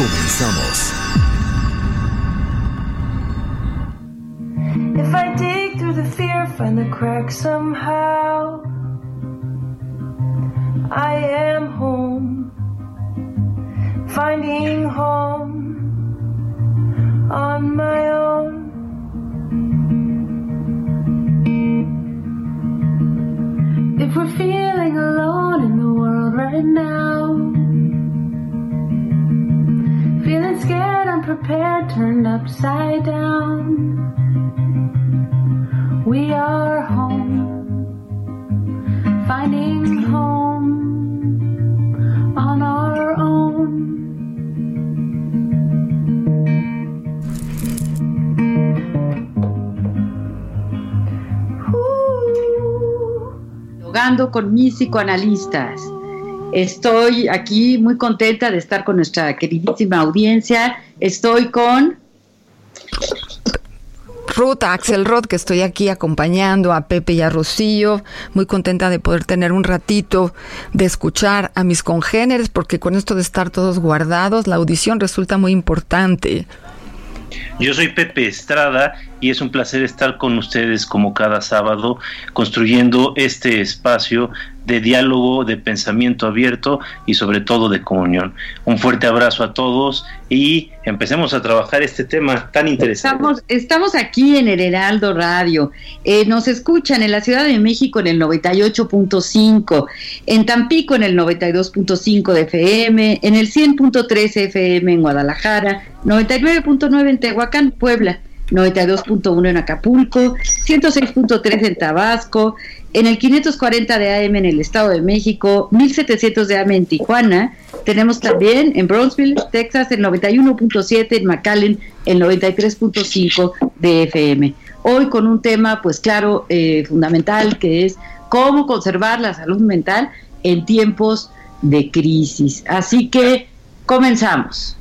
Comenzamos. If I dig through the fear, find the crack somehow. I am home, finding home on my own. If we're feeling alone in the world right now, feeling scared, unprepared, turned upside down, we are home, finding home on our own. dialogando con mis psicoanalistas. Estoy aquí muy contenta de estar con nuestra queridísima audiencia. Estoy con Ruth Axelrod, que estoy aquí acompañando a Pepe y a Rocío. Muy contenta de poder tener un ratito de escuchar a mis congéneres, porque con esto de estar todos guardados, la audición resulta muy importante. Yo soy Pepe Estrada y es un placer estar con ustedes como cada sábado construyendo este espacio de diálogo, de pensamiento abierto y sobre todo de comunión. Un fuerte abrazo a todos y empecemos a trabajar este tema tan interesante. Estamos, aquí en el Heraldo Radio. Eh, nos escuchan en la Ciudad de México en el 98.5, en Tampico en el 92.5 de FM, en el 100.3 FM en Guadalajara, 99.9 en Tehuacán, Puebla. 92.1 en Acapulco, 106.3 en Tabasco, en el 540 de AM en el Estado de México, 1700 de AM en Tijuana. Tenemos también en Brownsville, Texas, el 91.7, en McAllen, el 93.5 de FM. Hoy con un tema, pues claro, eh, fundamental, que es cómo conservar la salud mental en tiempos de crisis. Así que comenzamos.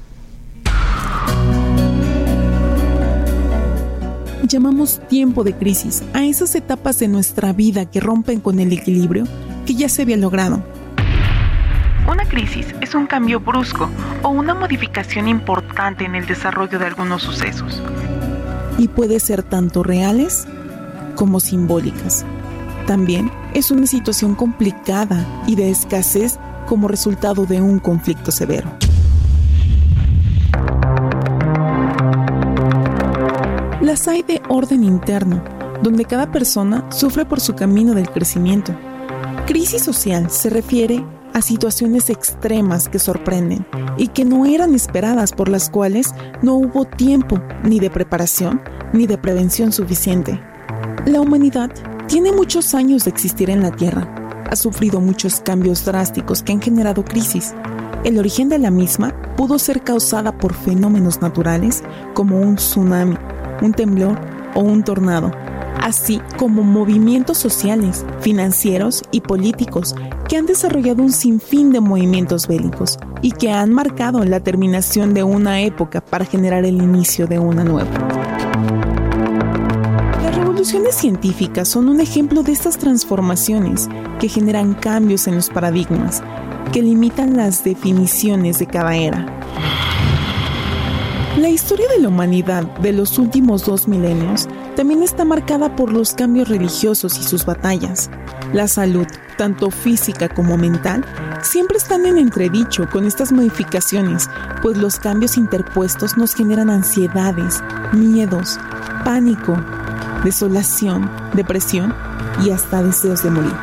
Llamamos tiempo de crisis a esas etapas de nuestra vida que rompen con el equilibrio que ya se había logrado. Una crisis es un cambio brusco o una modificación importante en el desarrollo de algunos sucesos. Y puede ser tanto reales como simbólicas. También es una situación complicada y de escasez como resultado de un conflicto severo. Las hay de orden interno, donde cada persona sufre por su camino del crecimiento. Crisis social se refiere a situaciones extremas que sorprenden y que no eran esperadas por las cuales no hubo tiempo ni de preparación ni de prevención suficiente. La humanidad tiene muchos años de existir en la Tierra, ha sufrido muchos cambios drásticos que han generado crisis. El origen de la misma pudo ser causada por fenómenos naturales como un tsunami, un temblor o un tornado, así como movimientos sociales, financieros y políticos que han desarrollado un sinfín de movimientos bélicos y que han marcado la terminación de una época para generar el inicio de una nueva. Las revoluciones científicas son un ejemplo de estas transformaciones que generan cambios en los paradigmas, que limitan las definiciones de cada era. La historia de la humanidad de los últimos dos milenios también está marcada por los cambios religiosos y sus batallas. La salud, tanto física como mental, siempre están en entredicho con estas modificaciones, pues los cambios interpuestos nos generan ansiedades, miedos, pánico, desolación, depresión y hasta deseos de morir.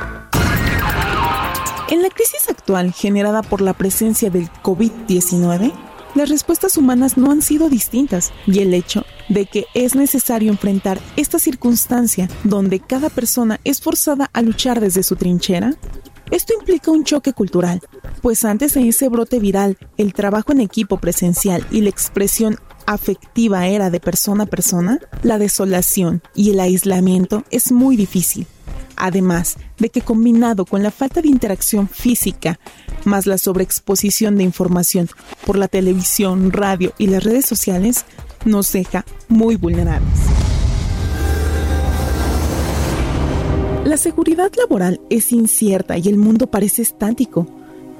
En la crisis actual generada por la presencia del COVID-19, las respuestas humanas no han sido distintas y el hecho de que es necesario enfrentar esta circunstancia donde cada persona es forzada a luchar desde su trinchera, esto implica un choque cultural, pues antes de ese brote viral, el trabajo en equipo presencial y la expresión afectiva era de persona a persona, la desolación y el aislamiento es muy difícil. Además de que combinado con la falta de interacción física, más la sobreexposición de información por la televisión, radio y las redes sociales, nos deja muy vulnerables. La seguridad laboral es incierta y el mundo parece estático.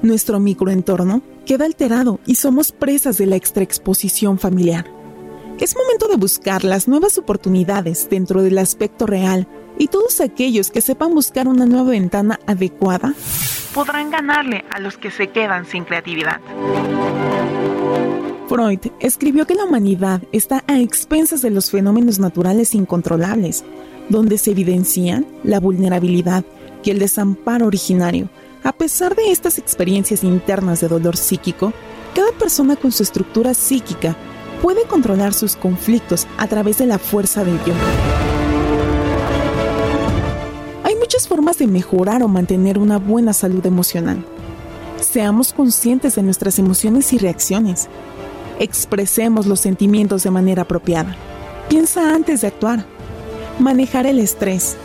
Nuestro microentorno queda alterado y somos presas de la extraexposición familiar. Es momento de buscar las nuevas oportunidades dentro del aspecto real y todos aquellos que sepan buscar una nueva ventana adecuada podrán ganarle a los que se quedan sin creatividad. Freud escribió que la humanidad está a expensas de los fenómenos naturales incontrolables, donde se evidencian la vulnerabilidad y el desamparo originario. A pesar de estas experiencias internas de dolor psíquico, cada persona con su estructura psíquica puede controlar sus conflictos a través de la fuerza del yo muchas formas de mejorar o mantener una buena salud emocional. Seamos conscientes de nuestras emociones y reacciones. Expresemos los sentimientos de manera apropiada. Piensa antes de actuar. Manejar el estrés.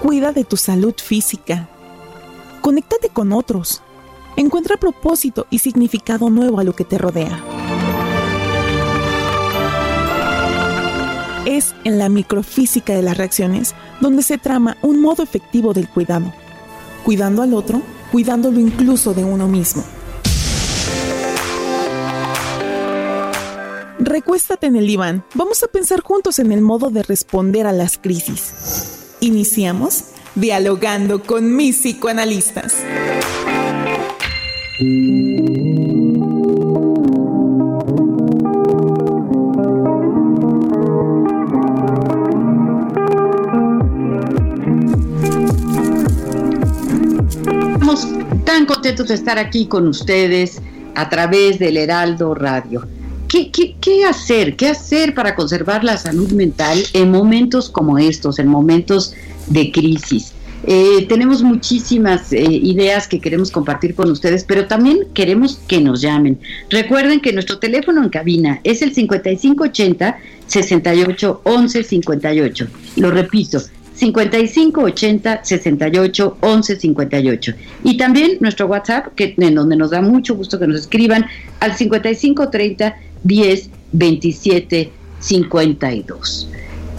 Cuida de tu salud física. Conéctate con otros. Encuentra propósito y significado nuevo a lo que te rodea. Es en la microfísica de las reacciones donde se trama un modo efectivo del cuidado, cuidando al otro, cuidándolo incluso de uno mismo. Recuéstate en el diván, vamos a pensar juntos en el modo de responder a las crisis. Iniciamos dialogando con mis psicoanalistas. Tan contentos de estar aquí con ustedes a través del Heraldo Radio. ¿Qué, hacer? ¿Qué hacer para conservar la salud mental en momentos como estos, en momentos de crisis? Eh, tenemos muchísimas eh, ideas que queremos compartir con ustedes, pero también queremos que nos llamen. Recuerden que nuestro teléfono en cabina es el 5580 68 11 58. Lo repito, 55 80 68 11 58. Y también nuestro WhatsApp, que, en donde nos da mucho gusto que nos escriban al 55 30 10 27 52.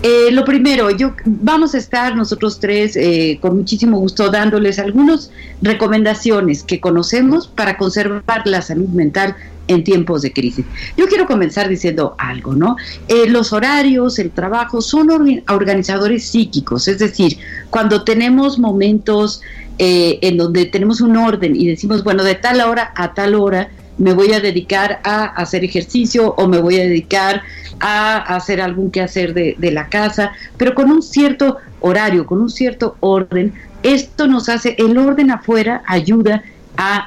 Eh, lo primero, yo vamos a estar nosotros tres eh, con muchísimo gusto dándoles algunas recomendaciones que conocemos para conservar la salud mental en tiempos de crisis. Yo quiero comenzar diciendo algo, ¿no? Eh, los horarios, el trabajo son organizadores psíquicos, es decir, cuando tenemos momentos eh, en donde tenemos un orden y decimos, bueno, de tal hora a tal hora me voy a dedicar a hacer ejercicio o me voy a dedicar a hacer algún quehacer de, de la casa, pero con un cierto horario, con un cierto orden, esto nos hace, el orden afuera ayuda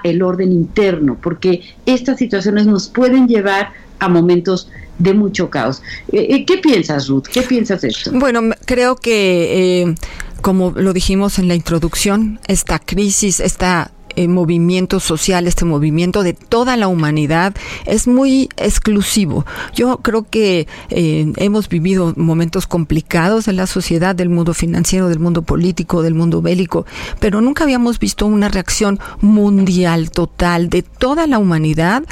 el orden interno, porque estas situaciones nos pueden llevar a momentos de mucho caos. Eh, eh, ¿Qué piensas, Ruth? ¿Qué piensas de esto? Bueno, creo que, eh, como lo dijimos en la introducción, esta crisis, esta eh, movimiento social, este movimiento de toda la humanidad, es muy exclusivo. Yo creo que eh, hemos vivido momentos complicados en la sociedad, del mundo financiero, del mundo político, del mundo bélico, pero nunca habíamos visto una reacción mundial, total, de toda la humanidad,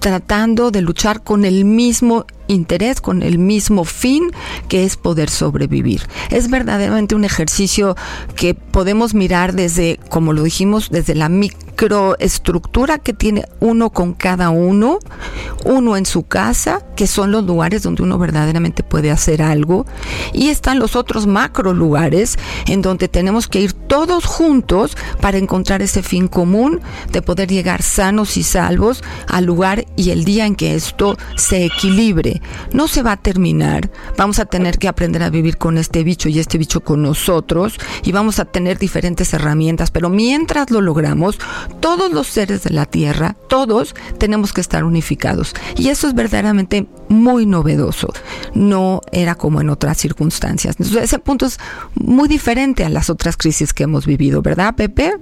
tratando de luchar con el mismo interés, con el mismo fin que es poder sobrevivir. Es verdaderamente un ejercicio que podemos mirar desde, como lo dijimos, desde la microestructura que tiene uno con cada uno, uno en su casa, que son los lugares donde uno verdaderamente puede hacer algo, y están los otros macro lugares en donde tenemos que ir todos juntos para encontrar ese fin común de poder llegar sanos y salvos al lugar y el día en que esto se equilibre. No se va a terminar, vamos a tener que aprender a vivir con este bicho y este bicho con nosotros y vamos a tener diferentes herramientas, pero mientras lo logramos, todos los seres de la Tierra, todos tenemos que estar unificados. Y eso es verdaderamente muy novedoso. No era como en otras circunstancias. ese punto es muy diferente a las otras crisis que hemos vivido, ¿verdad, Pepe?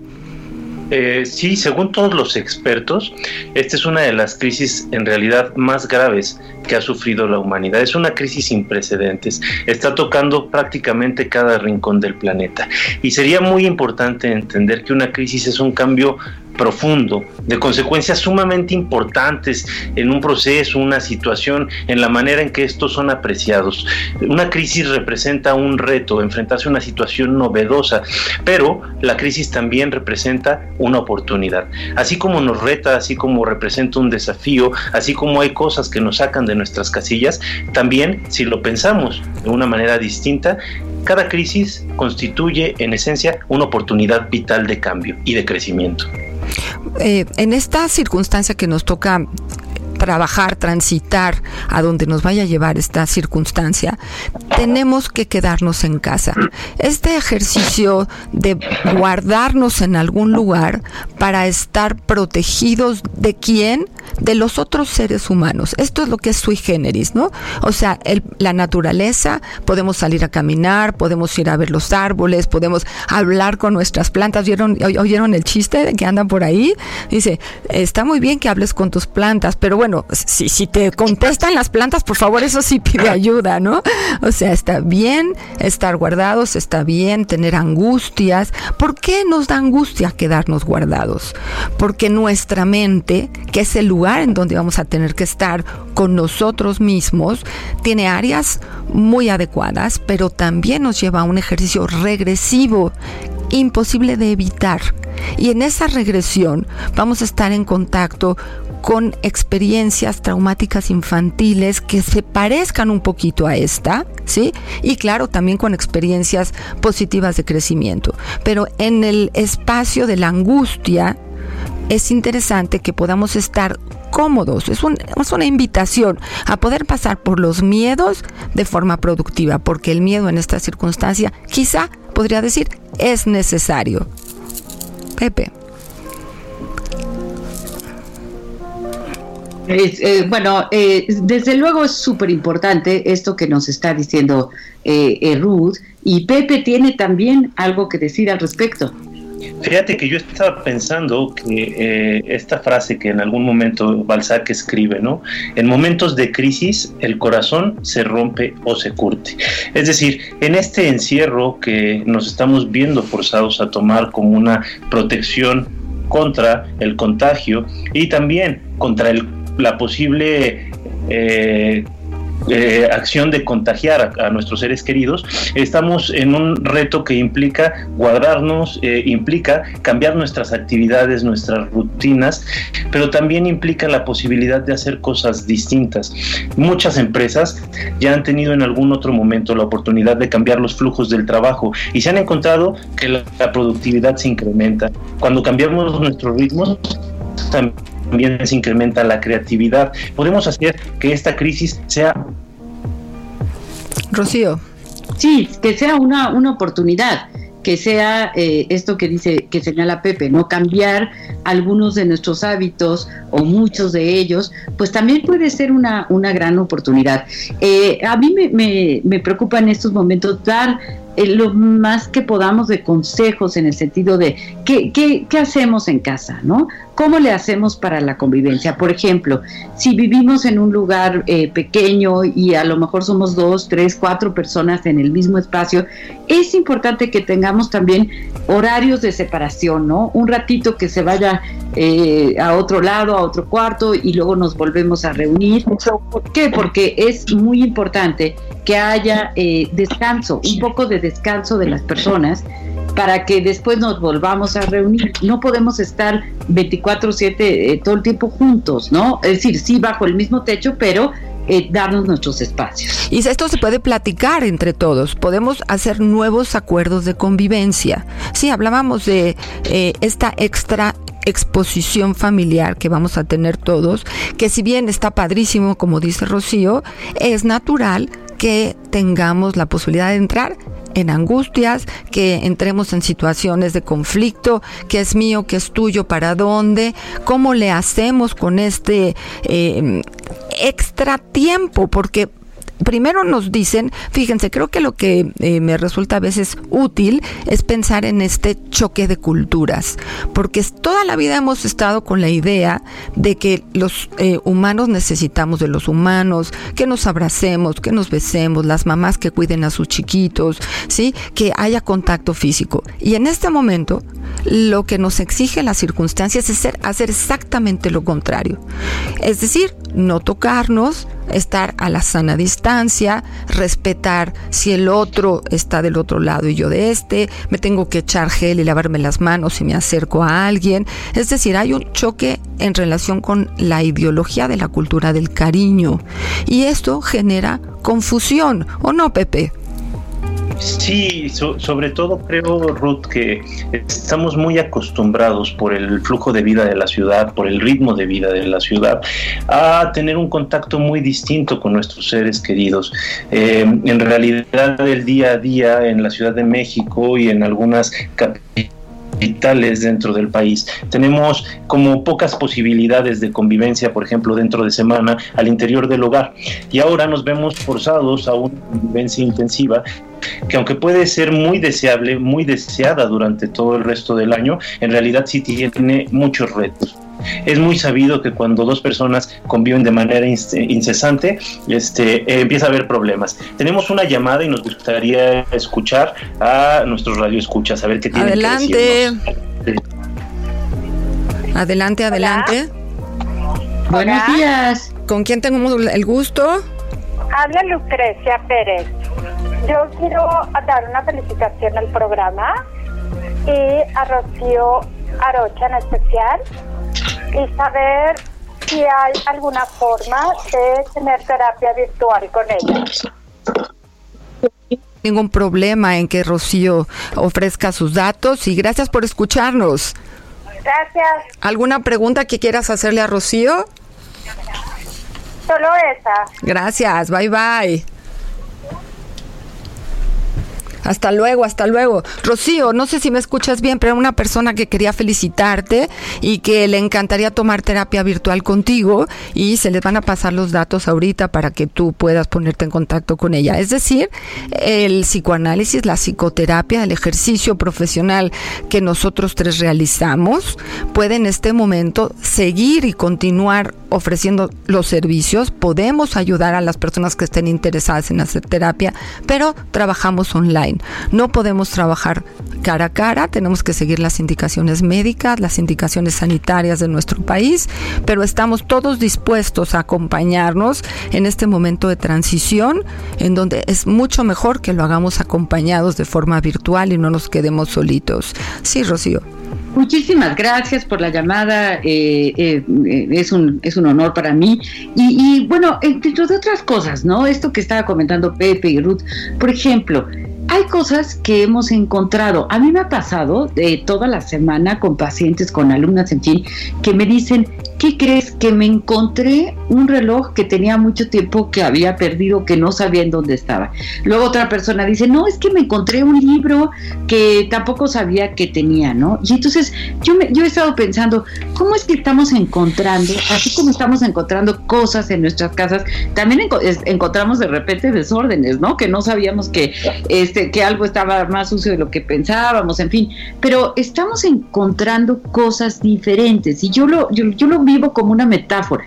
Eh, sí, según todos los expertos, esta es una de las crisis en realidad más graves que ha sufrido la humanidad. Es una crisis sin precedentes. Está tocando prácticamente cada rincón del planeta. Y sería muy importante entender que una crisis es un cambio profundo, de consecuencias sumamente importantes en un proceso, una situación, en la manera en que estos son apreciados. Una crisis representa un reto, enfrentarse a una situación novedosa, pero la crisis también representa una oportunidad. Así como nos reta, así como representa un desafío, así como hay cosas que nos sacan de nuestras casillas, también si lo pensamos de una manera distinta, cada crisis constituye en esencia una oportunidad vital de cambio y de crecimiento. Eh, en esta circunstancia que nos toca trabajar, transitar a donde nos vaya a llevar esta circunstancia, tenemos que quedarnos en casa. Este ejercicio de guardarnos en algún lugar para estar protegidos de quién, de los otros seres humanos. Esto es lo que es sui generis, ¿no? O sea, la naturaleza, podemos salir a caminar, podemos ir a ver los árboles, podemos hablar con nuestras plantas. ¿Vieron, ¿Oyeron el chiste que andan por ahí? Dice, está muy bien que hables con tus plantas, pero bueno, si, si te contestan las plantas, por favor, eso sí pide ayuda, ¿no? O sea, está bien estar guardados, está bien tener angustias. ¿Por qué nos da angustia quedarnos guardados? Porque nuestra mente, que es el lugar en donde vamos a tener que estar con nosotros mismos, tiene áreas muy adecuadas, pero también nos lleva a un ejercicio regresivo imposible de evitar. Y en esa regresión vamos a estar en contacto con experiencias traumáticas infantiles que se parezcan un poquito a esta, ¿sí? Y claro, también con experiencias positivas de crecimiento. Pero en el espacio de la angustia es interesante que podamos estar cómodos. Es, es, una invitación a poder pasar por los miedos de forma productiva, porque el miedo en esta circunstancia quizá podría decir es necesario. Pepe. Eh, bueno, eh, desde luego es súper importante esto que nos está diciendo eh, Ruth y Pepe tiene también algo que decir al respecto. Fíjate que yo estaba pensando que esta frase que en algún momento Balzac escribe, ¿no? En momentos de crisis el corazón se rompe o se curte. Es decir, en este encierro que nos estamos viendo forzados a tomar como una protección contra el contagio y también contra el la posible eh, eh, acción de contagiar a, nuestros seres queridos, estamos en un reto que implica guardarnos, eh, implica cambiar nuestras actividades, nuestras rutinas, pero también implica la posibilidad de hacer cosas distintas. Muchas empresas ya han tenido en algún otro momento la oportunidad de cambiar los flujos del trabajo y se han encontrado que la, la productividad se incrementa. Cuando cambiamos nuestros ritmos, también también se incrementa la creatividad. Podemos hacer que esta crisis sea... Rocío. Sí, que sea una, una oportunidad que sea eh, esto que dice, que señala Pepe, no cambiar algunos de nuestros hábitos o muchos de ellos, pues también puede ser una, una gran oportunidad. Eh, a mí me, me, me, preocupa en estos momentos dar eh, lo más que podamos de consejos en el sentido de qué, qué, qué hacemos en casa, ¿no? ¿Cómo le hacemos para la convivencia? Por ejemplo, si vivimos en un lugar eh, pequeño y a lo mejor somos dos, tres, cuatro personas en el mismo espacio, es importante que tengamos también horarios de separación, ¿no? Un ratito que se vaya eh, a otro lado, a otro cuarto y luego nos volvemos a reunir. ¿Por qué? Porque es muy importante que haya eh, descanso, un poco de descanso de las personas para que después nos volvamos a reunir. No podemos estar 24/7 eh, todo el tiempo juntos, ¿no? Es decir, sí bajo el mismo techo, pero eh, darnos nuestros espacios. Y esto se puede platicar entre todos, podemos hacer nuevos acuerdos de convivencia. Sí, hablábamos de eh, esta extra exposición familiar que vamos a tener todos, que si bien está padrísimo, como dice Rocío, es natural que tengamos la posibilidad de entrar en angustias, que entremos en situaciones de conflicto, que es mío, que es tuyo, para dónde, cómo le hacemos con este eh, extra tiempo, porque primero nos dicen, fíjense, creo que lo que eh, me resulta a veces útil es pensar en este choque de culturas, porque toda la vida hemos estado con la idea de que los eh, humanos necesitamos de los humanos, que nos abracemos, que nos besemos, las mamás que cuiden a sus chiquitos, ¿sí? que haya contacto físico. Y en este momento, lo que nos exige las circunstancias es hacer exactamente lo contrario. Es decir, no tocarnos, estar a la sana distancia, respetar si el otro está del otro lado y yo de este, me tengo que echar gel y lavarme las manos si me acerco a alguien. Es decir, hay un choque en relación con la ideología de la cultura del cariño y esto genera confusión, ¿o no, Pepe? Sí, sobre todo creo, Ruth, que estamos muy acostumbrados por el flujo de vida de la ciudad, por el ritmo de vida de la ciudad, a tener un contacto muy distinto con nuestros seres queridos. Eh, en realidad, el día a día en la Ciudad de México y en algunas capitales, vitales dentro del país. Tenemos como pocas posibilidades de convivencia, por ejemplo, dentro de semana al interior del hogar. Y ahora nos vemos forzados a una convivencia intensiva que aunque puede ser muy deseable, muy deseada durante todo el resto del año, en realidad sí tiene muchos retos. Es muy sabido que cuando dos personas conviven de manera incesante, este, eh, empieza a haber problemas. Tenemos una llamada y nos gustaría escuchar a nuestros radioescuchas, a ver qué tienen adelante. Adelante, adelante. Buenos días. ¿Con quién tenemos el gusto? Habla Lucrecia Pérez. Yo quiero dar una felicitación al programa y a Rocío Arocha en especial y saber si hay alguna forma de tener terapia virtual con ellos. Ningún problema en que Rocío ofrezca sus datos y gracias por escucharnos. Gracias. ¿Alguna pregunta que quieras hacerle a Rocío? Solo esa. Gracias, bye bye. Hasta luego, hasta luego. Rocío, no sé si me escuchas bien, pero una persona que quería felicitarte y que le encantaría tomar terapia virtual contigo y se les van a pasar los datos ahorita para que tú puedas ponerte en contacto con ella. Es decir, el psicoanálisis, la psicoterapia, el ejercicio profesional que nosotros tres realizamos puede en este momento seguir y continuar ofreciendo los servicios. Podemos ayudar a las personas que estén interesadas en hacer terapia, pero trabajamos online. No podemos trabajar cara a cara, tenemos que seguir las indicaciones médicas, las indicaciones sanitarias de nuestro país, pero estamos todos dispuestos a acompañarnos en este momento de transición, en donde es mucho mejor que lo hagamos acompañados de forma virtual y no nos quedemos solitos. Sí, Rocío. Muchísimas gracias por la llamada, eh, eh, es, un, es un honor para mí. Y, y bueno, dentro de otras cosas, ¿no? Esto que estaba comentando Pepe y Ruth, por ejemplo, hay cosas que hemos encontrado. A mí me ha pasado de toda la semana con pacientes, con alumnas, en fin, que me dicen, ¿qué crees? Que me encontré un reloj que tenía mucho tiempo que había perdido, que no sabía en dónde estaba. Luego otra persona dice, no, es que me encontré un libro que tampoco sabía que tenía, ¿no? Y entonces yo, me, yo he estado pensando, ¿cómo es que estamos encontrando, así como estamos encontrando cosas en nuestras casas, también encontramos de repente desórdenes, ¿no? Que no sabíamos que... Este, que algo estaba más sucio de lo que pensábamos, en fin, pero estamos encontrando cosas diferentes y yo lo, yo, lo vivo como una metáfora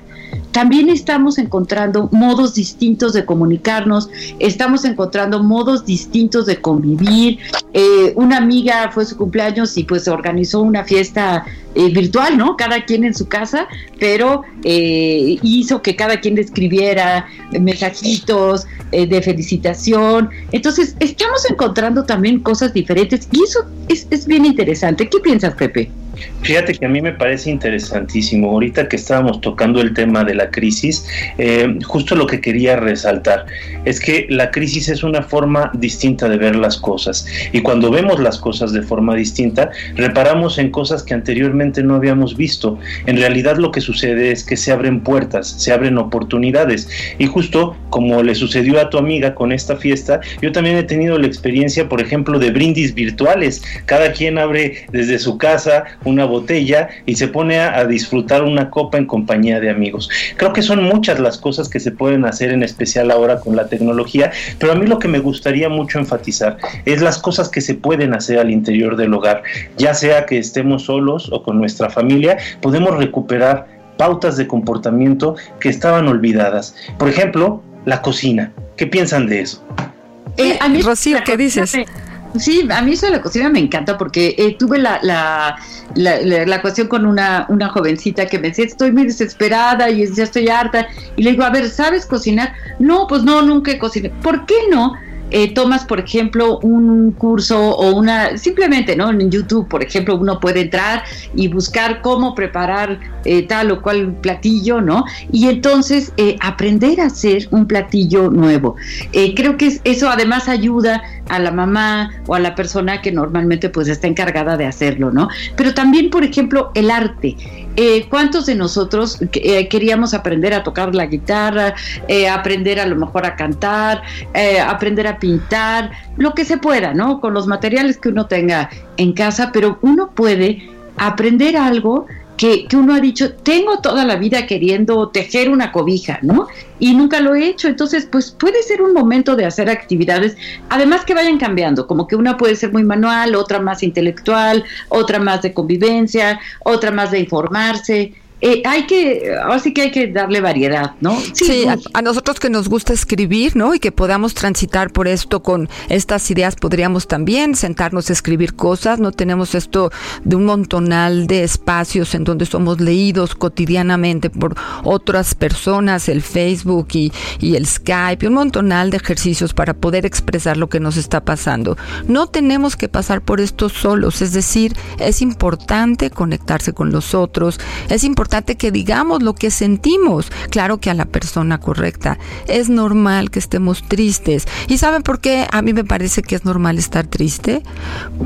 también estamos encontrando modos distintos de comunicarnos, estamos encontrando modos distintos de convivir. Eh, una amiga fue su cumpleaños y pues organizó una fiesta eh, virtual, ¿no? Cada quien en su casa, pero eh, hizo que cada quien le escribiera mensajitos eh, de felicitación. Entonces, estamos encontrando también cosas diferentes y eso es, es bien interesante. ¿Qué piensas, Pepe? Fíjate que a mí me parece interesantísimo. Ahorita que estábamos tocando el tema de la crisis, eh, justo lo que quería resaltar es que la crisis es una forma distinta de ver las cosas. Y cuando vemos las cosas de forma distinta, reparamos en cosas que anteriormente no habíamos visto. En realidad lo que sucede es que se abren puertas, se abren oportunidades. Y justo como le sucedió a tu amiga con esta fiesta, yo también he tenido la experiencia, por ejemplo, de brindis virtuales. Cada quien abre desde su casa una botella y se pone a, a, disfrutar una copa en compañía de amigos. Creo que son muchas las cosas que se pueden hacer, en especial ahora con la tecnología, pero a mí lo que me gustaría mucho enfatizar es las cosas que se pueden hacer al interior del hogar, ya sea que estemos solos o con nuestra familia, podemos recuperar pautas de comportamiento que estaban olvidadas. Por ejemplo, la cocina. ¿Qué piensan de eso? Eh, a mí, Rocío, ¿qué dices? Sí, a mí eso de la cocina me encanta porque eh, tuve la, la, la, la, cuestión con una, una jovencita que me decía, estoy muy desesperada y ya estoy harta. Y le digo, a ver, ¿sabes cocinar? No, pues no, nunca he cocinado. ¿Por qué no? Eh, tomas, por ejemplo, un curso o una, simplemente, ¿no? En YouTube, por ejemplo, uno puede entrar y buscar cómo preparar eh, tal o cual platillo, ¿no? Y entonces eh, aprender a hacer un platillo nuevo. Eh, creo que eso además ayuda a la mamá o a la persona que normalmente pues está encargada de hacerlo, ¿no? Pero también, por ejemplo, el arte. Eh, ¿Cuántos de nosotros eh, queríamos aprender a tocar la guitarra, eh, aprender a lo mejor a cantar, aprender a pintar, lo que se pueda, ¿no? Con los materiales que uno tenga en casa, pero uno puede aprender algo que, que, uno ha dicho, tengo toda la vida queriendo tejer una cobija, ¿no? Y nunca lo he hecho, entonces pues puede ser un momento de hacer actividades, además que vayan cambiando, como que una puede ser muy manual, otra más intelectual, otra más de convivencia, otra más de informarse. Eh, hay que, así que hay que darle variedad, ¿no? Sí, sí a, a, nosotros que nos gusta escribir, ¿no? Y que podamos transitar por esto con estas ideas, podríamos también sentarnos a escribir cosas, no tenemos esto de un montonal de espacios en donde somos leídos cotidianamente por otras personas, el Facebook y, y el Skype, un montonal de ejercicios para poder expresar lo que nos está pasando. No tenemos que pasar por esto solos, es decir, es importante conectarse con los otros, es importante que digamos lo que sentimos, claro que a la persona correcta. Es normal que estemos tristes. ¿Y saben por qué a mí me parece que es normal estar triste?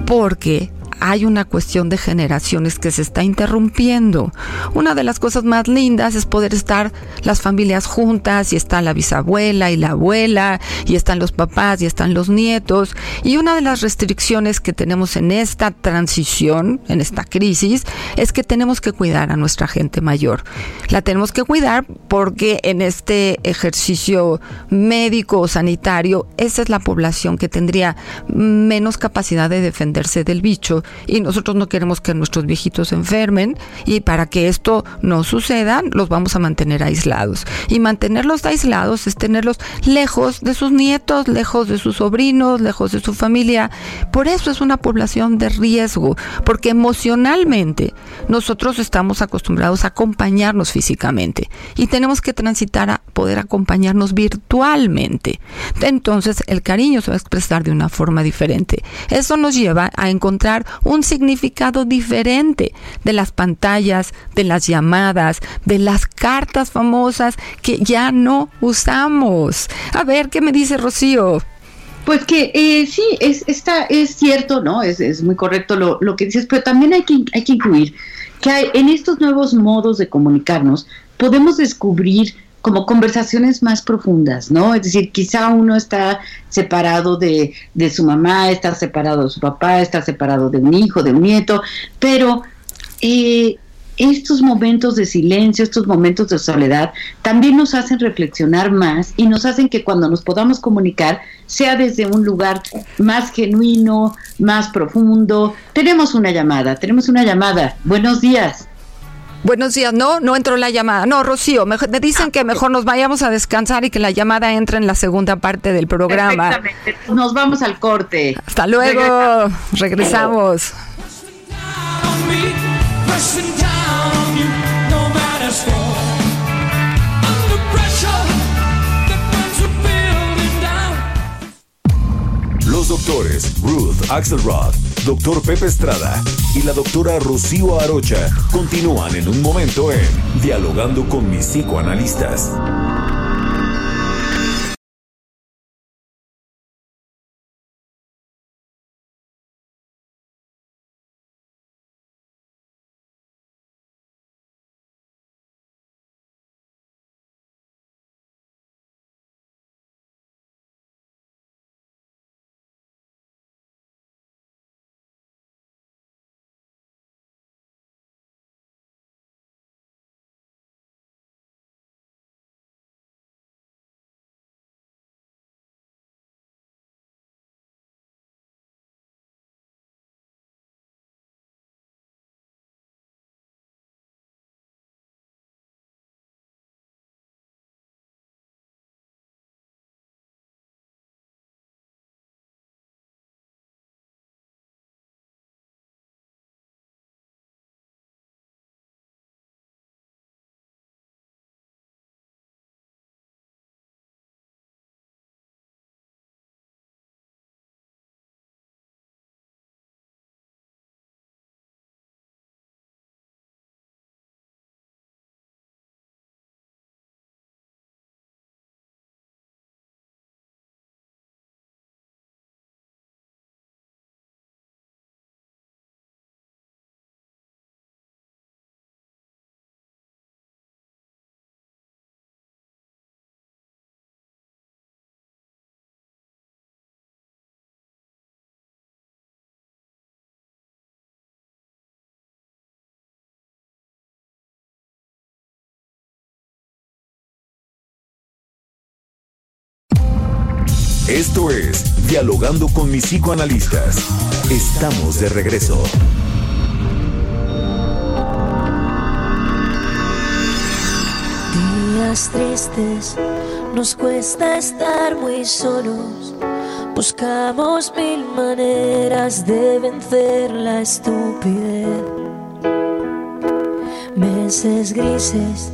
Porque hay una cuestión de generaciones que se está interrumpiendo. Una de las cosas más lindas es poder estar las familias juntas y está la bisabuela y la abuela y están los papás y están los nietos. Y una de las restricciones que tenemos en esta transición, en esta crisis, es que tenemos que cuidar a nuestra gente mayor. La tenemos que cuidar porque en este ejercicio médico o sanitario, esa es la población que tendría menos capacidad de defenderse del bicho y nosotros no queremos que nuestros viejitos se enfermen y para que esto no suceda los vamos a mantener aislados. Y mantenerlos aislados es tenerlos lejos de sus nietos, lejos de sus sobrinos, lejos de su familia. Por eso es una población de riesgo, porque emocionalmente nosotros estamos acostumbrados a acompañarnos físicamente y tenemos que transitar a poder acompañarnos virtualmente. Entonces el cariño se va a expresar de una forma diferente. Eso nos lleva a encontrar un significado diferente de las pantallas, de las llamadas, de las cartas famosas que ya no usamos. A ver, ¿qué me dice Rocío? Pues que eh, sí, es, está, es cierto, ¿no? Es, muy correcto lo, lo, que dices, pero también hay que, hay que incluir que hay, en estos nuevos modos de comunicarnos podemos descubrir como conversaciones más profundas, ¿no? Es decir, quizá uno está separado de, de, su mamá, está separado de su papá, está separado de un hijo, de un nieto, pero eh, estos momentos de silencio, estos momentos de soledad, también nos hacen reflexionar más y nos hacen que cuando nos podamos comunicar sea desde un lugar más genuino, más profundo. Tenemos una llamada, tenemos una llamada. Buenos días. Buenos días, no, no entró la llamada. No, Rocío, me, me dicen que mejor nos vayamos a descansar y que la llamada entre en la segunda parte del programa. Nos vamos al corte. Hasta luego, regresamos. doctores Ruth Axelrod, doctor Pepe Estrada y la doctora Rocío Arocha continúan en un momento en Dialogando con mis psicoanalistas. Esto es Dialogando con mis psicoanalistas. Estamos de regreso. Días tristes, nos cuesta estar muy solos. Buscamos mil maneras de vencer la estupidez. Meses grises,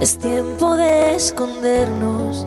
es tiempo de escondernos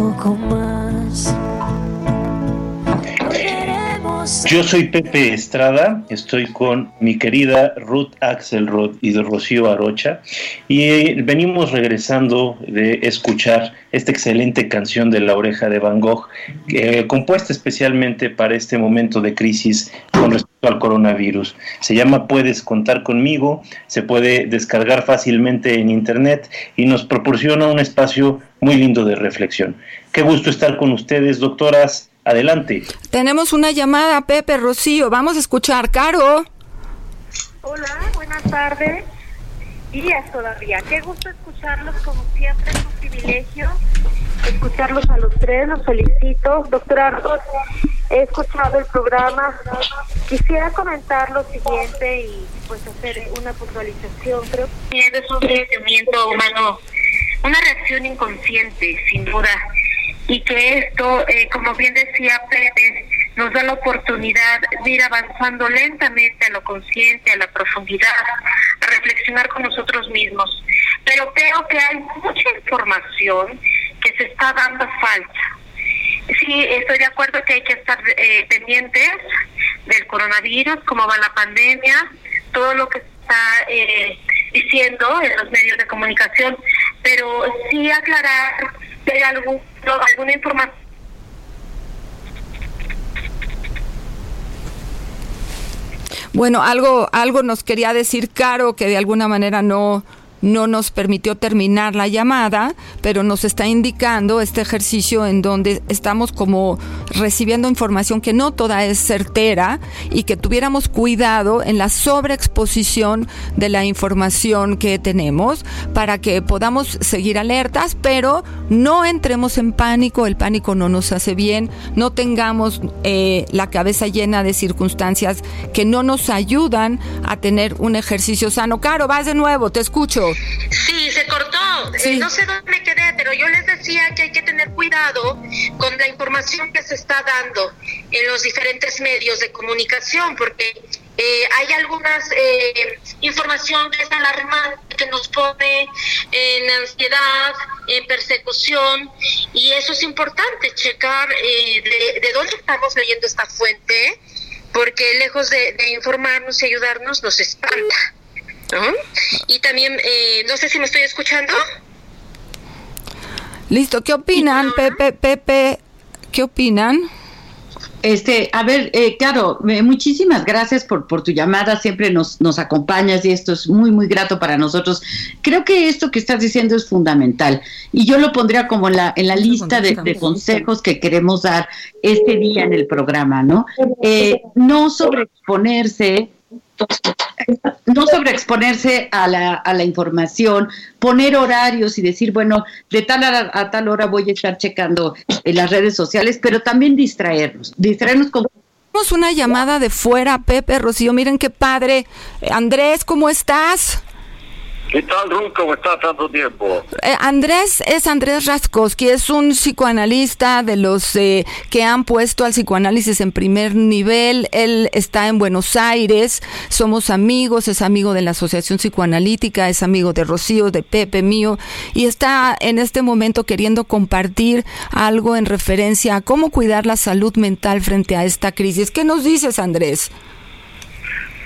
poco más. Yo soy Pepe Estrada, estoy con mi querida Ruth Axelrod y de Rocío Arocha y venimos regresando de escuchar esta excelente canción de La Oreja de Van Gogh, eh, compuesta especialmente para este momento de crisis con respecto al coronavirus. Se llama Puedes contar conmigo, se puede descargar fácilmente en internet y nos proporciona un espacio muy lindo de reflexión. Qué gusto estar con ustedes, doctoras. Adelante. Tenemos una llamada, Pepe Rocío. Vamos a escuchar, Caro. Hola, buenas tardes. Días todavía. Qué gusto escucharlos como siempre, es un privilegio escucharlos a los tres, los felicito. Doctora Ross, he escuchado el programa. Quisiera comentar lo siguiente y pues hacer una puntualización. Creo que es un sentimiento humano, una reacción inconsciente, sin duda y que esto, eh, como bien decía Pepe, nos da la oportunidad de ir avanzando lentamente a lo consciente, a la profundidad, a reflexionar con nosotros mismos. Pero creo que hay mucha información que se está dando falta. Sí, estoy de acuerdo que hay que estar eh, pendientes del coronavirus, cómo va la pandemia, todo lo que está eh, diciendo en los medios de comunicación, pero sí aclarar hay algún, alguna información. Bueno, algo, algo nos quería decir Caro que de alguna manera no, no nos permitió terminar la llamada, pero nos está indicando este ejercicio en donde estamos como recibiendo información que no toda es certera y que tuviéramos cuidado en la sobreexposición de la información que tenemos para que podamos seguir alertas, pero no entremos en pánico, el pánico no nos hace bien, no tengamos eh, la cabeza llena de circunstancias que no nos ayudan a tener un ejercicio sano. Caro, vas de nuevo, te escucho. Sí, se cortó. Eh, no sé dónde me quedé, pero yo les decía que hay que tener cuidado con la información que se está dando en los diferentes medios de comunicación, porque eh, hay algunas eh, información que es alarmante, que nos pone en ansiedad, en persecución, y eso es importante, checar de, de dónde estamos leyendo esta fuente, porque lejos de, de informarnos y ayudarnos, nos espanta. Y también, eh, no sé si me estoy escuchando. Listo, ¿qué opinan, Pepe, Pepe? ¿Qué opinan? Este, a ver, eh, claro, muchísimas gracias por, por tu llamada, siempre nos, nos acompañas y esto es muy, muy grato para nosotros. Creo que esto que estás diciendo es fundamental y yo lo pondría como en la, en la lista de, de consejos que queremos dar este día en el programa, ¿no? Eh, no sobreexponerse no sobreexponerse a la, a la información, poner horarios y decir, bueno, de tal a, a tal hora voy a estar checando en las redes sociales, pero también distraernos, distraernos con... Una llamada de fuera, Pepe, Rocío, miren qué padre. Andrés, ¿cómo estás? ¿Qué tal, Ruth? ¿Cómo estás tanto tiempo? Eh, Andrés es Andrés Raskowski, es un psicoanalista de los eh, que han puesto al psicoanálisis en primer nivel. Él está en Buenos Aires, somos amigos, es amigo de la Asociación Psicoanalítica, es amigo de Rocío, de Pepe, mío, y está en este momento queriendo compartir algo en referencia a cómo cuidar la salud mental frente a esta crisis. ¿Qué nos dices, Andrés?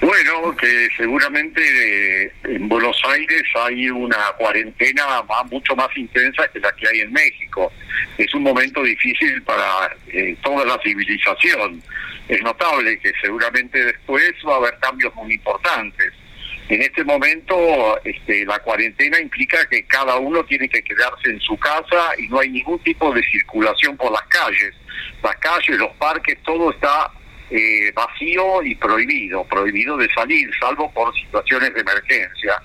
Bueno, que seguramente eh, en Buenos Aires hay una cuarentena más, mucho más intensa que la que hay en México. Es un momento difícil para eh, toda la civilización. Es notable que seguramente después va a haber cambios muy importantes. En este momento, este, la cuarentena implica que cada uno tiene que quedarse en su casa y no hay ningún tipo de circulación por las calles. Las calles, los parques, todo está eh, vacío y prohibido, prohibido de salir, salvo por situaciones de emergencia.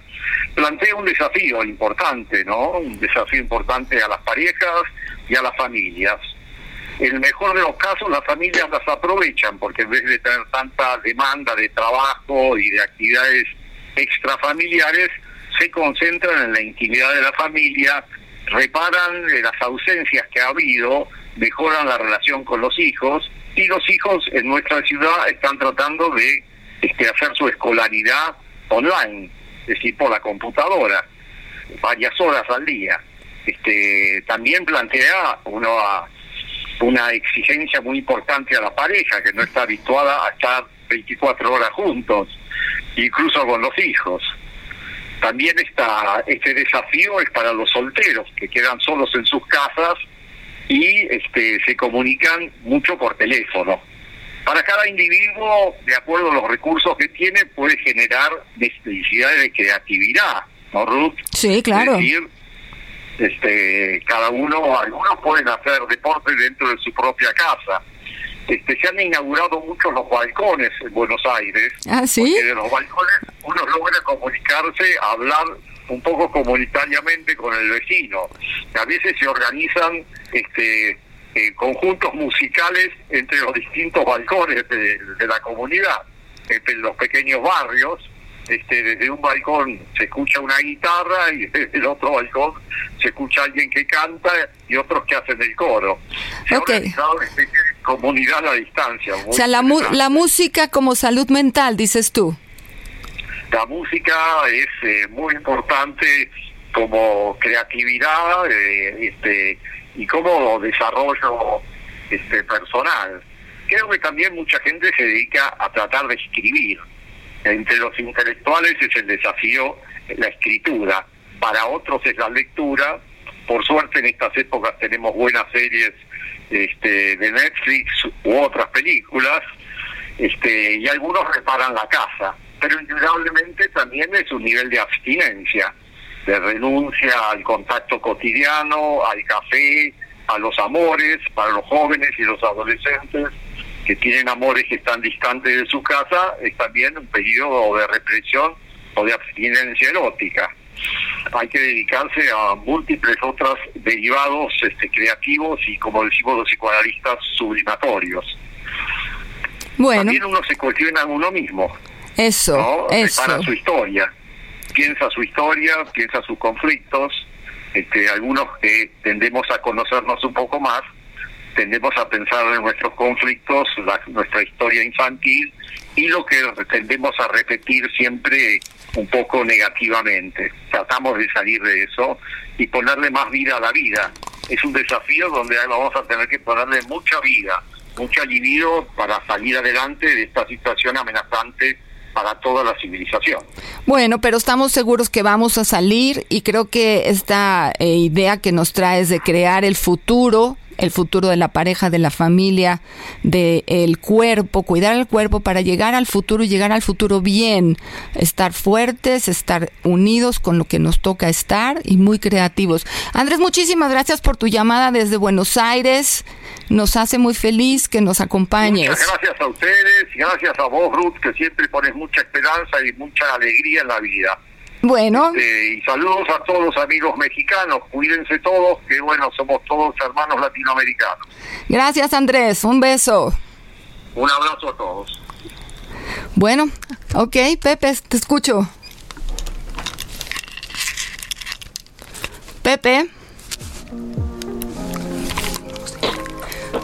Plantea un desafío importante, ¿no? Un desafío importante a las parejas y a las familias. En el mejor de los casos, las familias las aprovechan porque en vez de tener tanta demanda de trabajo y de actividades extrafamiliares, se concentran en la intimidad de la familia, reparan las ausencias que ha habido, mejoran la relación con los hijos y los hijos en nuestra ciudad están tratando de este, hacer su escolaridad online, es decir, por la computadora, varias horas al día. Este, también plantea una, una exigencia muy importante a la pareja, que no está habituada a estar 24 horas juntos, incluso con los hijos. También está este desafío es para los solteros que quedan solos en sus casas y este, se comunican mucho por teléfono. Para cada individuo, de acuerdo a los recursos que tiene, puede generar necesidades de creatividad, ¿no, Ruth? Sí, claro. Es decir, este, cada uno, algunos pueden hacer deporte dentro de su propia casa. Este, se han inaugurado muchos los balcones en Buenos Aires. Ah, sí. Porque de los balcones uno logra comunicarse, hablar un poco comunitariamente con el vecino. A veces se organizan este eh, conjuntos musicales entre los distintos balcones de, de la comunidad, entre los pequeños barrios. Este, desde un balcón se escucha una guitarra y desde el otro balcón se escucha alguien que canta y otros que hacen el coro. Se ha Ok. organizado una especie de comunidad a la distancia. O sea, la, la música como salud mental, dices tú. La música es eh, muy importante como creatividad eh, este, y como desarrollo este, personal. Creo que también mucha gente se dedica a tratar de escribir. Entre los intelectuales es el desafío la escritura, para otros es la lectura. Por suerte en estas épocas tenemos buenas series este, de Netflix u otras películas este, y algunos reparan la casa, pero indudablemente también es un nivel de abstinencia. De renuncia al contacto cotidiano, al café, a los amores para los jóvenes y los adolescentes que tienen amores que están distantes de su casa, es también un periodo de represión o de abstinencia erótica. Hay que dedicarse a múltiples otros derivados este, creativos y, como decimos los psicoanalistas, sublimatorios. Bueno. También uno se cuestiona a uno mismo. Eso, ¿no? eso. Prepara su historia, piensa su historia, piensa sus conflictos. Este, algunos que tendemos a conocernos un poco más, tendemos a pensar en nuestros conflictos, la- nuestra historia infantil y lo que tendemos a repetir siempre un poco negativamente. Tratamos de salir de eso y ponerle más vida a la vida. Es un desafío donde vamos a tener que ponerle mucha vida, mucha libido para salir adelante de esta situación amenazante para toda la civilización. Bueno, pero estamos seguros que vamos a salir y creo que esta eh, idea que nos traes de crear el futuro, el futuro de la pareja, de la familia, del cuerpo, cuidar el cuerpo para llegar al futuro y llegar al futuro bien, estar fuertes, estar unidos con lo que nos toca estar y muy creativos. Andrés, muchísimas gracias por tu llamada desde Buenos Aires. Nos hace muy feliz que nos acompañes. Muchas gracias a ustedes gracias a vos, Ruth, que siempre pones mucha esperanza y mucha alegría en la vida. Bueno, Este, y saludos a todos los amigos mexicanos, cuídense todos, que bueno, somos todos hermanos latinoamericanos. gracias Andrés, un beso. Un abrazo a todos. Bueno, ok, Pepe, te escucho. Pepe.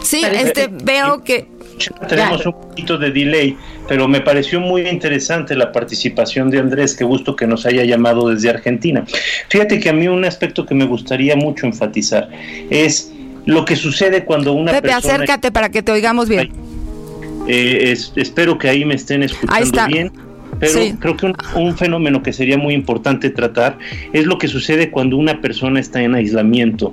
Sí, este veo que Tenemos un poquito de delay, pero me pareció muy interesante la participación de Andrés. Qué gusto que nos haya llamado desde Argentina. Fíjate que a mí un aspecto que me gustaría mucho enfatizar es lo que sucede cuando una Pepe, persona. acércate para que te oigamos bien. Eh, es- espero que ahí me estén escuchando Ahí está. bien. Pero Sí. creo que un, un fenómeno que sería muy importante tratar es lo que sucede cuando una persona está en aislamiento.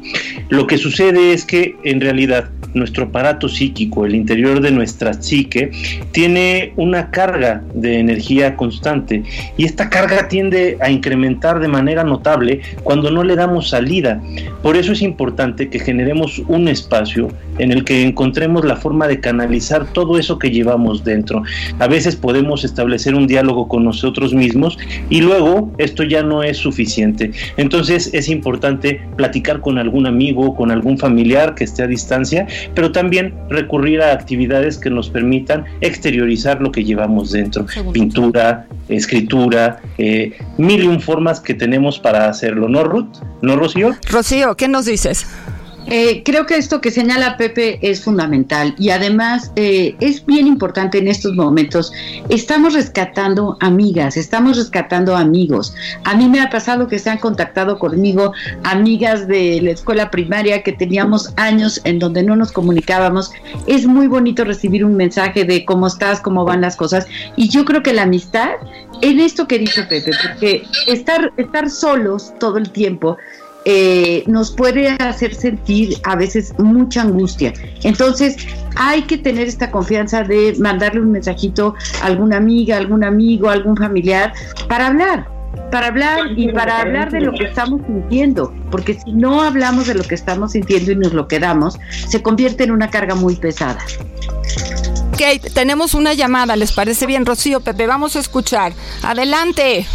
Lo que sucede es que en realidad nuestro aparato psíquico, el interior de nuestra psique, tiene una carga de energía constante y esta carga tiende a incrementar de manera notable cuando no le damos salida. Por eso es importante que generemos un espacio en el que encontremos la forma de canalizar todo eso que llevamos dentro. A veces podemos establecer un diálogo con nosotros mismos y luego esto ya no es suficiente. Entonces es importante platicar con algún amigo, con algún familiar que esté a distancia, pero también recurrir a actividades que nos permitan exteriorizar lo que llevamos dentro. Pintura, escritura, eh, mil y un formas que tenemos para hacerlo, ¿no, Ruth? ¿No, Rocío? Rocío, ¿qué nos dices? Eh, creo que esto que señala Pepe es fundamental y además eh, es bien importante en estos momentos. Estamos rescatando amigas, estamos rescatando amigos. A mí me ha pasado que se han contactado conmigo amigas de la escuela primaria que teníamos años en donde no nos comunicábamos. Es muy bonito recibir un mensaje de cómo estás, cómo van las cosas. Y yo creo que la amistad, en esto que dice Pepe, porque estar, estar solos todo el tiempo eh, nos puede hacer sentir a veces mucha angustia. Entonces hay que tener esta confianza de mandarle un mensajito a alguna amiga, algún amigo, algún familiar para hablar, para hablar y para hablar de lo que estamos sintiendo, porque si no hablamos de lo que estamos sintiendo y nos lo quedamos, se convierte en una carga muy pesada. Ok, tenemos una llamada, ¿les parece bien, Rocío? Pepe, vamos a escuchar. Adelante.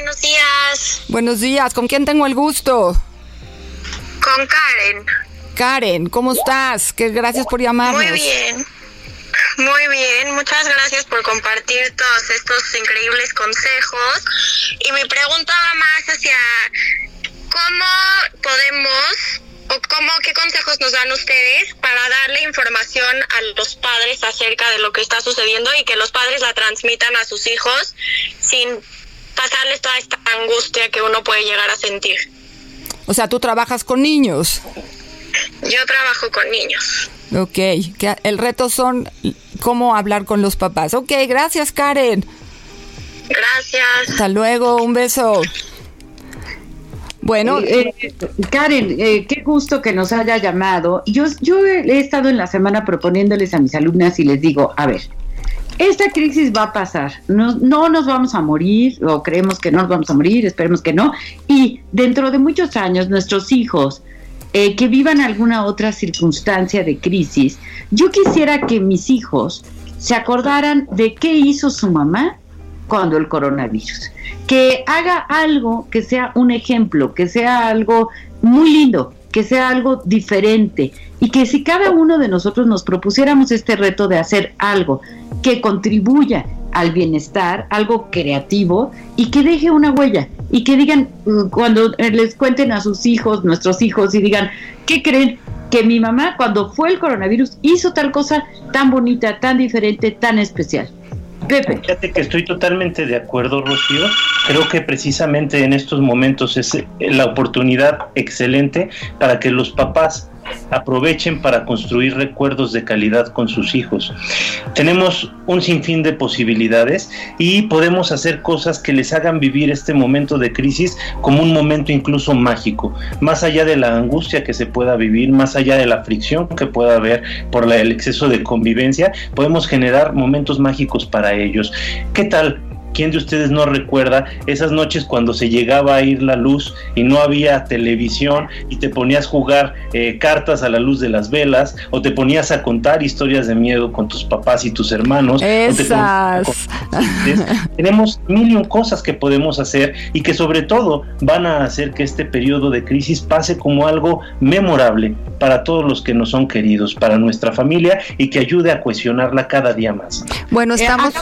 Buenos días. Buenos días, ¿con quién tengo el gusto? Con Karen. Karen, ¿cómo estás? Que gracias por llamarnos. Muy bien. Muy bien, muchas gracias por compartir todos estos increíbles consejos. Y mi pregunta va más hacia cómo podemos o cómo, qué consejos nos dan ustedes para darle información a los padres acerca de lo que está sucediendo y que los padres la transmitan a sus hijos sin pasarles toda esta angustia que uno puede llegar a sentir. O sea, tú trabajas con niños. Yo trabajo con niños. Ok, que el reto son cómo hablar con los papás. Ok, gracias Karen. Gracias. Hasta luego, un beso. Bueno, Eh, eh, Karen, eh, qué gusto que nos haya llamado. Yo, yo he he estado en la semana proponiéndoles a mis alumnas y les digo, a ver, esta crisis va a pasar, no, no nos vamos a morir o creemos que no nos vamos a morir, esperemos que no, y dentro de muchos años nuestros hijos eh, que vivan alguna otra circunstancia de crisis, yo quisiera que mis hijos se acordaran de qué hizo su mamá cuando el coronavirus, que haga algo que sea un ejemplo, que sea algo muy lindo, que sea algo diferente y que si cada uno de nosotros nos propusiéramos este reto de hacer algo que contribuya al bienestar, algo creativo y que deje una huella y que digan mm, cuando les cuenten a sus hijos, nuestros hijos y digan, ¿qué creen? Que mi mamá cuando fue el coronavirus hizo tal cosa tan bonita, tan diferente, tan especial. Pepe. Fíjate que estoy totalmente de acuerdo, Rocío. Creo que precisamente en estos momentos es la oportunidad excelente para que los papás aprovechen para construir recuerdos de calidad con sus hijos. Tenemos un sinfín de posibilidades y podemos hacer cosas que les hagan vivir este momento de crisis como un momento incluso mágico, más allá de la angustia que se pueda vivir, más allá de la fricción que pueda haber por el exceso de convivencia, podemos generar momentos mágicos para ellos. ¿Qué tal? ¿Quién de ustedes no recuerda esas noches cuando se llegaba a ir la luz y no había televisión y te ponías a jugar eh, cartas a la luz de las velas o te ponías a contar historias de miedo con tus papás y tus hermanos? Esas. Tenemos mil cosas que podemos hacer y que sobre todo van a hacer que este periodo de crisis pase como algo memorable para todos los que nos son queridos, para nuestra familia y que ayude a cohesionarla cada día más. Bueno, estamos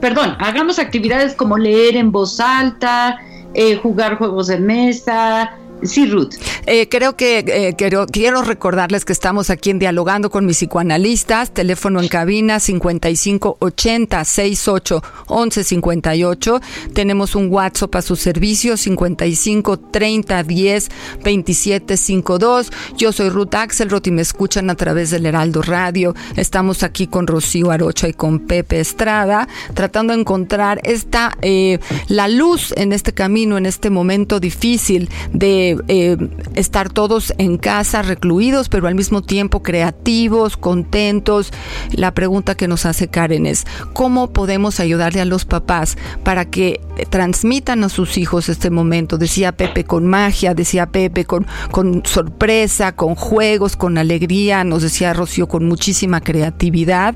perdón, hagamos actividades como leer en voz alta, eh, jugar juegos de mesa, Sí, Ruth. Eh, creo que eh, quiero, quiero, recordarles que estamos aquí en Dialogando con mis psicoanalistas. Teléfono en cabina 5580 68 11 58. Tenemos un WhatsApp a su servicio 55 30 10 27 52. Yo soy Ruth Axelrod y me escuchan a través del Heraldo Radio. Estamos aquí con Rocío Arocha y con Pepe Estrada tratando de encontrar esta eh, la luz en este camino, en este momento difícil de eh, estar todos en casa, recluidos, pero al mismo tiempo creativos, contentos. La pregunta que nos hace Karen es, ¿cómo podemos ayudarle a los papás para que transmitan a sus hijos este momento? Decía Pepe con magia, decía Pepe con, con sorpresa, con juegos, con alegría, nos decía Rocío con muchísima creatividad.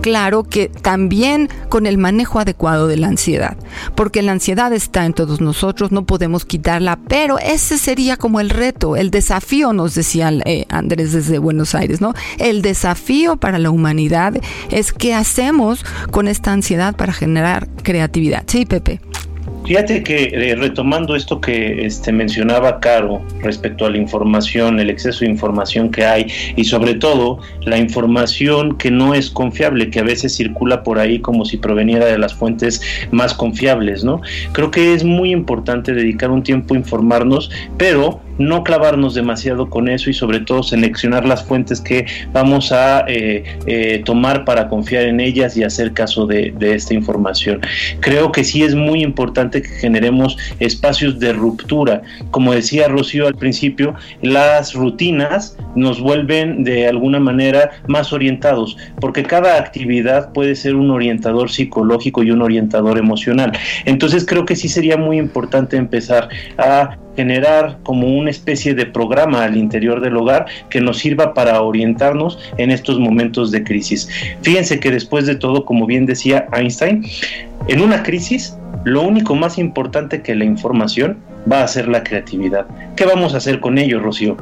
Claro que también con el manejo adecuado de la ansiedad, porque la ansiedad está en todos nosotros, no podemos quitarla, pero ese es sería como el reto, el desafío, nos decía eh, Andrés desde Buenos Aires, ¿no? El desafío para la humanidad es qué hacemos con esta ansiedad para generar creatividad. Sí, Pepe. Fíjate que eh, retomando esto que este, mencionaba Caro respecto a la información, el exceso de información que hay y sobre todo la información que no es confiable, que a veces circula por ahí como si proveniera de las fuentes más confiables, ¿no? Creo que es muy importante dedicar un tiempo a informarnos, pero no clavarnos demasiado con eso y sobre todo seleccionar las fuentes que vamos a eh, eh, tomar para confiar en ellas y hacer caso de, esta información. Creo que sí es muy importante que generemos espacios de ruptura. Como decía Rocío al principio, las rutinas nos vuelven de alguna manera más orientados, porque cada actividad puede ser un orientador psicológico y un orientador emocional. Entonces creo que sí sería muy importante empezar a generar como una especie de programa al interior del hogar que nos sirva para orientarnos en estos momentos de crisis. Fíjense que después de todo, como bien decía Einstein, en una crisis lo único más importante que la información va a ser la creatividad. ¿Qué vamos a hacer con ello, Rocío?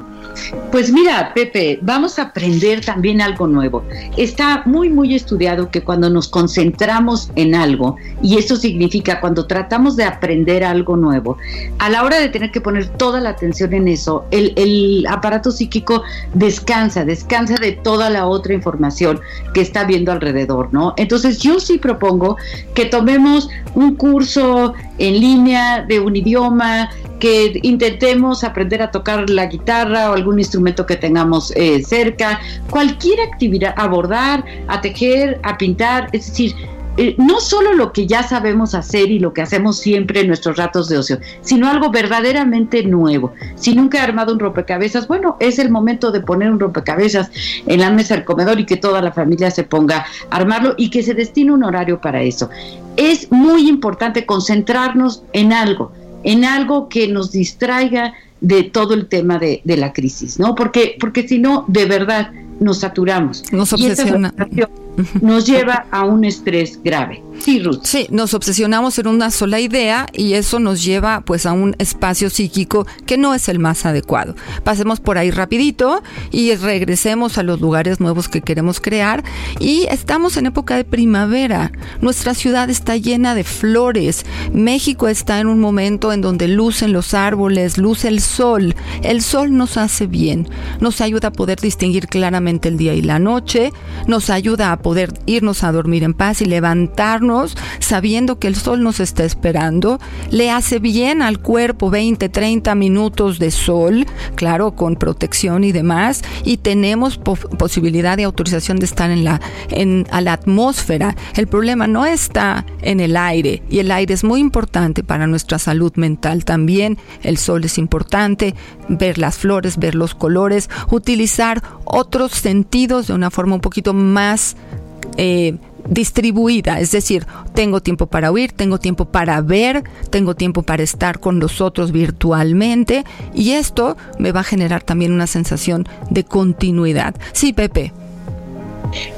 Pues mira, Pepe, vamos a aprender también algo nuevo. Está muy, muy estudiado que cuando nos concentramos en algo, y eso significa cuando tratamos de aprender algo nuevo, a la hora de tener que poner toda la atención en eso, el, el aparato psíquico descansa, descansa de toda la otra información que está viendo alrededor, ¿no? Entonces yo sí propongo que tomemos un curso en línea de un idioma, que intentemos aprender a tocar la guitarra o algún instrumento que tengamos eh, cerca, cualquier actividad, a bordar, a tejer, a pintar, es decir, eh, no solo lo que ya sabemos hacer y lo que hacemos siempre en nuestros ratos de ocio, sino algo verdaderamente nuevo. Si nunca he armado un rompecabezas, bueno, es el momento de poner un rompecabezas en la mesa del comedor y que toda la familia se ponga a armarlo y que se destine un horario para eso. Es muy importante concentrarnos en algo, en algo que nos distraiga de todo el tema de, de la crisis, ¿no? Porque, porque si no, de verdad, nos saturamos. Nos obsesiona. Nos lleva a un estrés grave. Sí, Ruth. Sí, nos obsesionamos en una sola idea y eso nos lleva pues a un espacio psíquico que no es el más adecuado. Pasemos por ahí rapidito y regresemos a los lugares nuevos que queremos crear y estamos en época de primavera. Nuestra ciudad está llena de flores. México está en un momento en donde lucen los árboles, luce el sol. El sol nos hace bien, nos ayuda a poder distinguir claramente el día y la noche, nos ayuda a poder irnos a dormir en paz y levantarnos sabiendo que el sol nos está esperando, le hace bien al cuerpo 20, 30 minutos de sol, claro, con protección y demás, y tenemos po- posibilidad de autorización de estar en la, en, a la atmósfera. El problema no está en el aire, y el aire es muy importante para nuestra salud mental también. El sol es importante, ver las flores, ver los colores, utilizar otros sentidos de una forma un poquito más eh, distribuida, es decir, tengo tiempo para oír, tengo tiempo para ver, tengo tiempo para estar con los otros virtualmente y esto me va a generar también una sensación de continuidad. Sí, Pepe.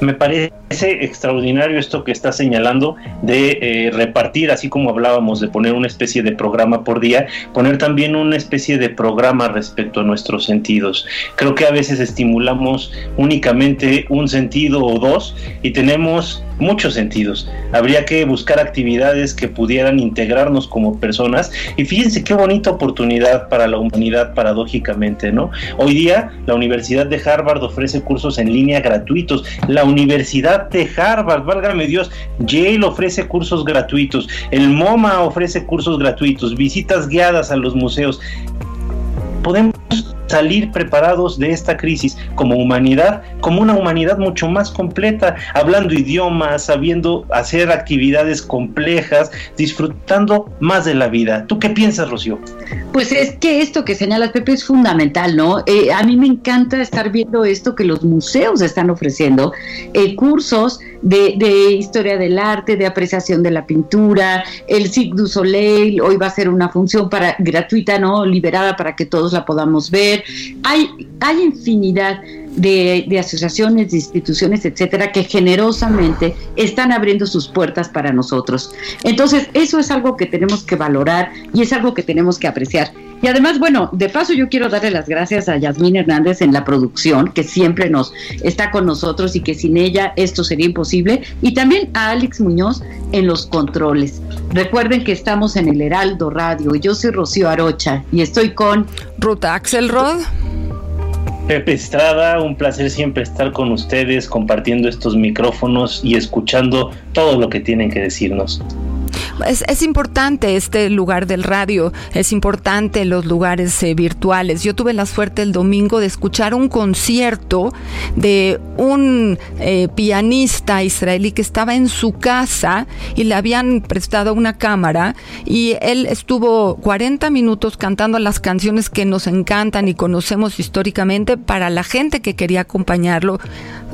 Me parece extraordinario esto que está señalando de eh, repartir, así como hablábamos de poner una especie de programa por día, poner también una especie de programa respecto a nuestros sentidos. Creo que a veces estimulamos únicamente un sentido o dos y tenemos muchos sentidos. Habría que buscar actividades que pudieran integrarnos como personas y fíjense qué bonita oportunidad para la humanidad paradójicamente, ¿no? Hoy día la Universidad de Harvard ofrece cursos en línea gratuitos. La Universidad de Harvard, válgame Dios, Yale ofrece cursos gratuitos, el MoMA ofrece cursos gratuitos, visitas guiadas a los museos. Podemos salir preparados de esta crisis como humanidad, como una humanidad mucho más completa, hablando idiomas, sabiendo hacer actividades complejas, disfrutando más de la vida. ¿Tú qué piensas, Rocío? Pues es que esto que señalas, Pepe, es fundamental, ¿no? Eh, a mí me encanta estar viendo esto que los museos están ofreciendo, eh, cursos de, de historia del arte, de apreciación de la pintura, el Cirque du Soleil, hoy va a ser una función para gratuita, ¿no? Liberada para que todos la podamos ver. Hay, hay infinidad de, asociaciones, de instituciones, etcétera, que generosamente están abriendo sus puertas para nosotros. Entonces, eso es algo que tenemos que valorar y es algo que tenemos que apreciar. Y además, bueno, de paso yo quiero darle las gracias a Yasmín Hernández en la producción, que siempre nos está con nosotros y que sin ella esto sería imposible, y también a Alex Muñoz en los controles. Recuerden que estamos en el Heraldo Radio. Yo soy Rocío Arocha y estoy con Ruta Axelrod. Pepe Estrada, un placer siempre estar con ustedes compartiendo estos micrófonos y escuchando todo lo que tienen que decirnos. Es, importante este lugar del radio, es importante los lugares eh, virtuales. Yo tuve la suerte el domingo de escuchar un concierto de un eh, pianista israelí que estaba en su casa y le habían prestado una cámara y él estuvo 40 minutos cantando las canciones que nos encantan y conocemos históricamente para la gente que quería acompañarlo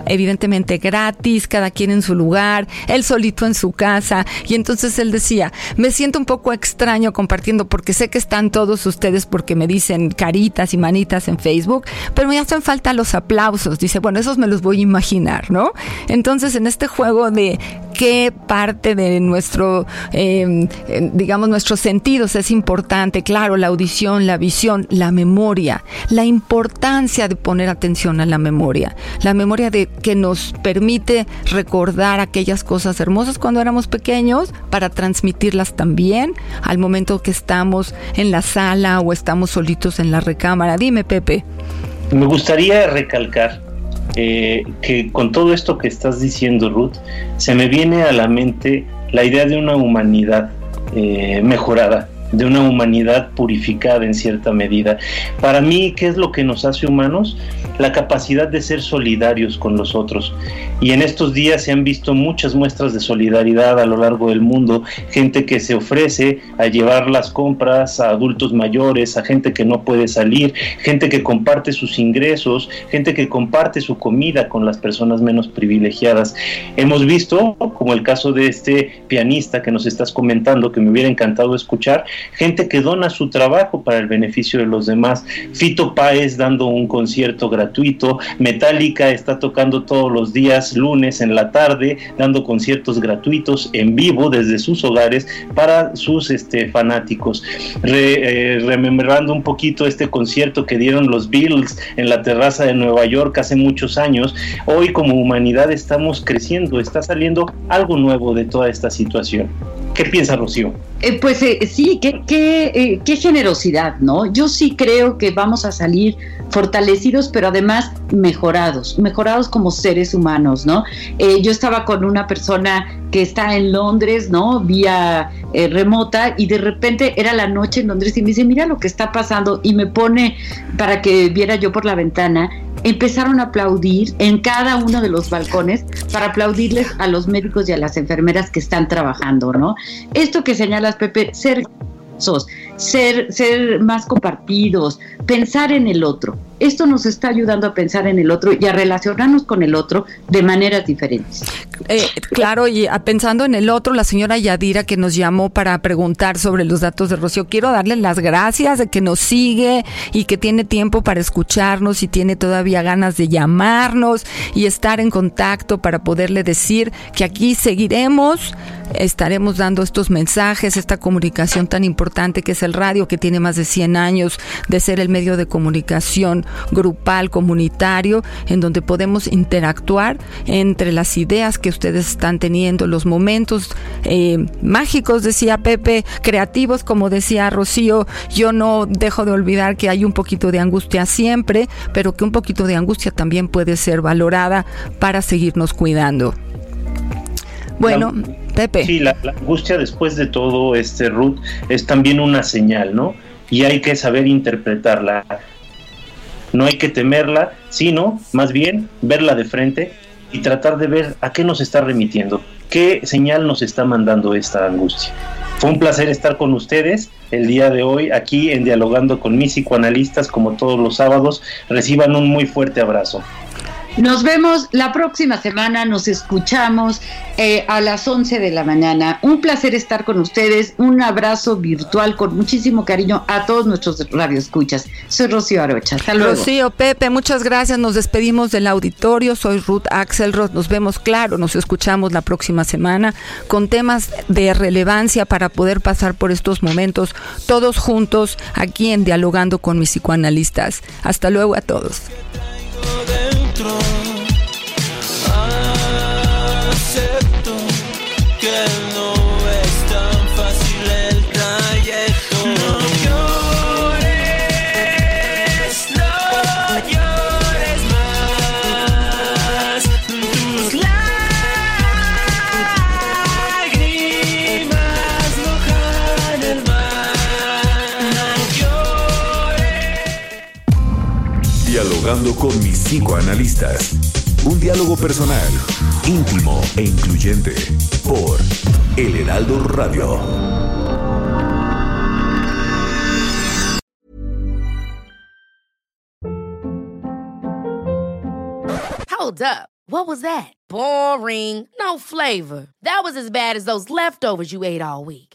evidentemente gratis, cada quien en su lugar, él solito en su casa. Y entonces él decía, me siento un poco extraño compartiendo porque sé que están todos ustedes porque me dicen caritas y manitas en Facebook, pero me hacen falta los aplausos. Dice, bueno, esos me los voy a imaginar, ¿no? Entonces en este juego de qué parte de nuestro, eh, digamos, nuestros sentidos es importante, claro, la audición, la visión, la memoria, la importancia de poner atención a la memoria, la memoria de que nos permite recordar aquellas cosas hermosas cuando éramos pequeños para transmitirlas también al momento que estamos en la sala o estamos solitos en la recámara. Dime, Pepe. Me gustaría recalcar eh, que con todo esto que estás diciendo, Ruth, se me viene a la mente la idea de una humanidad eh, mejorada, de una humanidad purificada en cierta medida. Para mí, ¿qué es lo que nos hace humanos? La capacidad de ser solidarios con los otros. Y en estos días se han visto muchas muestras de solidaridad a lo largo del mundo, gente que se ofrece a llevar las compras a adultos mayores, a gente que no puede salir, gente que comparte sus ingresos, gente que comparte su comida con las personas menos privilegiadas. Hemos visto, como el caso de este pianista que nos estás comentando, que me hubiera encantado escuchar, gente que dona su trabajo para el beneficio de los demás. Fito Páez dando un concierto gratuito, Metallica está tocando todos los días, lunes en la tarde, dando conciertos gratuitos en vivo desde sus hogares para sus este, fanáticos. Eh, rememorando un poquito este concierto que dieron los Beatles en la terraza de Nueva York hace muchos años, hoy como humanidad estamos creciendo, está saliendo algo nuevo de toda esta situación. ¿Qué piensa Rocío? Eh, pues eh, sí, qué, qué, qué generosidad, ¿no? Yo sí creo que vamos a salir fortalecidos, pero además mejorados, mejorados como seres humanos, ¿no? Eh, yo estaba con una persona que está en Londres, ¿no? Vía eh, remota y de repente era la noche en Londres y me dice, mira lo que está pasando y me pone para que viera yo por la ventana. Empezaron a aplaudir en cada uno de los balcones para aplaudirles a los médicos y a las enfermeras que están trabajando, ¿no? Esto que señalas, Pepe, ser ser, ser más compartidos, pensar en el otro. Esto nos está ayudando a pensar en el otro y a relacionarnos con el otro de maneras diferentes. Eh, claro, y pensando en el otro, la señora Yadira que nos llamó para preguntar sobre los datos de Rocío, quiero darle las gracias de que nos sigue y que tiene tiempo para escucharnos y tiene todavía ganas de llamarnos y estar en contacto para poderle decir que aquí seguiremos, estaremos dando estos mensajes, esta comunicación tan importante que es el radio, que tiene más de 100 años de ser el medio de comunicación grupal, comunitario, en donde podemos interactuar entre las ideas que ustedes están teniendo, los momentos eh, mágicos, decía Pepe, creativos, como decía Rocío. Yo no dejo de olvidar que hay un poquito de angustia siempre, pero que un poquito de angustia también puede ser valorada para seguirnos cuidando. Bueno, Pepe. Sí, la, la, angustia después de todo, este Ruth, es también una señal, ¿no? Y hay que saber interpretarla. No hay que temerla, sino más bien verla de frente y tratar de ver a qué nos está remitiendo, qué señal nos está mandando esta angustia. Fue un placer estar con ustedes el día de hoy aquí en Dialogando con mis psicoanalistas como todos los sábados. Reciban un muy fuerte abrazo. Nos vemos la próxima semana, nos escuchamos eh, a las 11 de la mañana. Un placer estar con ustedes, un abrazo virtual con muchísimo cariño a todos nuestros radioescuchas. Soy Rocío Arocha, hasta luego. Rocío, Pepe, muchas gracias, nos despedimos del auditorio, soy Ruth Axelrod, nos vemos claro, nos escuchamos la próxima semana con temas de relevancia para poder pasar por estos momentos todos juntos aquí en Dialogando con mis psicoanalistas. Hasta luego a todos. to the Con mis psicoanalistas. Un diálogo personal, íntimo e incluyente. Por El Heraldo Radio. Hold up. What was that? Boring. No flavor. That was as bad as those leftovers you ate all week.